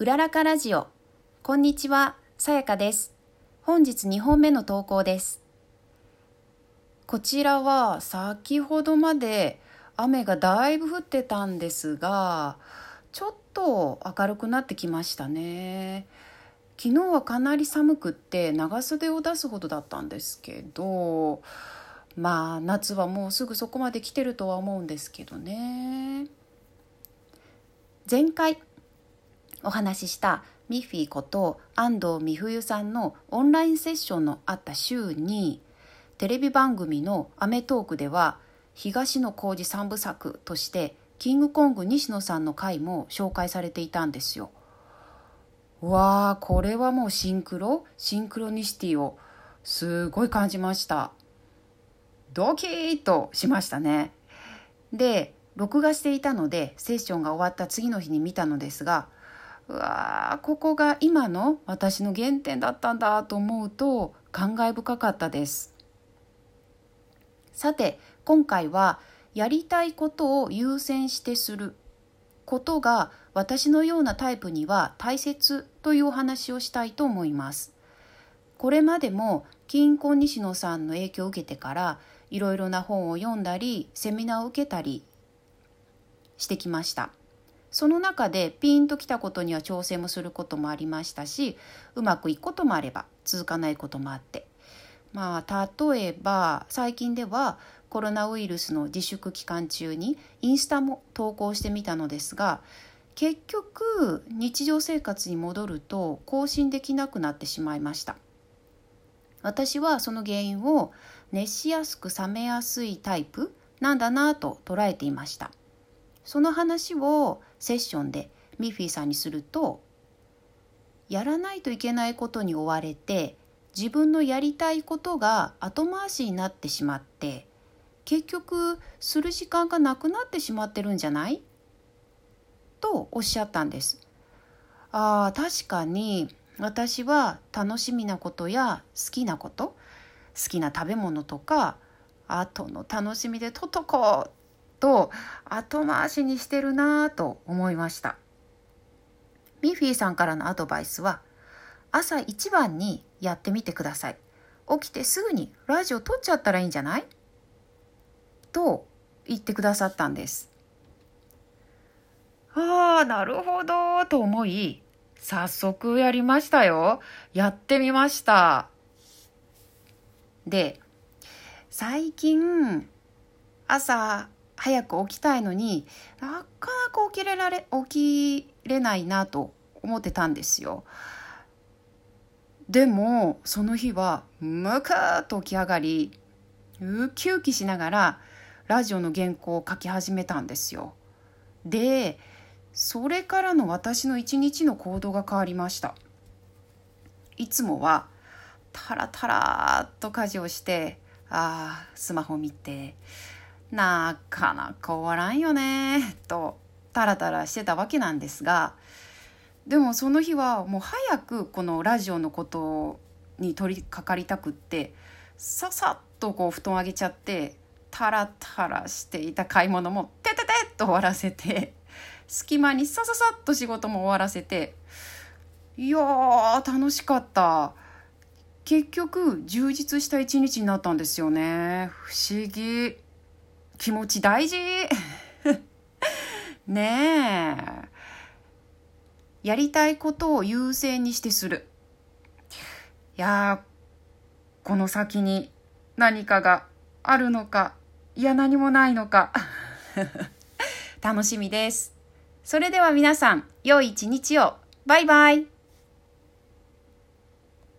うららかラジオ。こんにちは、さやかです。本日2本目の投稿です。こちらは先ほどまで雨がだいぶ降ってたんですが、ちょっと明るくなってきましたね。昨日はかなり寒くって長袖を出すほどだったんですけど、まあ夏はもうすぐそこまで来てるとは思うんですけどね。前回お話ししたミッフィーこと安藤美冬さんのオンラインセッションのあった週にテレビ番組の『アメトーーク』では東野幸治三部作としてキングコング西野さんの回も紹介されていたんですよ。わあこれはもうシンクロ？シンクロニシティをすごい感じました。ドキッとしましたね。で録画していたのでセッションが終わった次の日に見たのですがうわーここが今の私の原点だったんだと思うと感慨深かったです。さて今回はやりたいことを優先してすることが私のようなタイプには大切というお話をしたいと思います。これまでも金婚西野さんの影響を受けてからいろいろな本を読んだりセミナーを受けたりしてきました。その中でピンときたことには調整もすることもありましたしうまくいくこともあれば続かないこともあって。まあ例えば最近ではコロナウイルスの自粛期間中にインスタも投稿してみたのですが結局日常生活に戻ると更新できなくなってしまいました。私はその原因を熱しやすく冷めやすいタイプなんだなと捉えていました。その話をセッションでミッフィーさんにするとやらないといけないことに追われて自分のやりたいことが後回しになってしまって結局する時間がなくなってしまってるんじゃない？とおっしゃったんです。あ確かに私は楽しみなことや好きなこと好きな食べ物とか後の楽しみでととこと後回しにしてるなぁと思いました。ミッフィーさんからのアドバイスは朝一番にやってみてください。起きてすぐにラジオ撮っちゃったらいいんじゃない？と言ってくださったんです。ああなるほど。と思い早速やりましたよ。やってみました。で最近朝早く起きたいのになかなか起きれられ起きれないなと思ってたんですよ。でもその日はむかっと起き上がりウキウキしながらラジオの原稿を書き始めたんですよ。でそれからの私の一日の行動が変わりました。いつもはタラタラっと家事をしてああスマホ見てなかなか終わらんよねとタラタラしてたわけなんですがでもその日はもう早くこのラジオのことに取り掛かりたくってささっとこう布団上げちゃってタラタラしていた買い物もてててっと終わらせて隙間にさささっと仕事も終わらせていやー楽しかった結局充実した一日になったんですよね不思議。気持ち大事。ねえ。やりたいことを優先にしてする。いやこの先に何かがあるのかいや何もないのか。楽しみです。それでは皆さん良い一日を。バイバイ。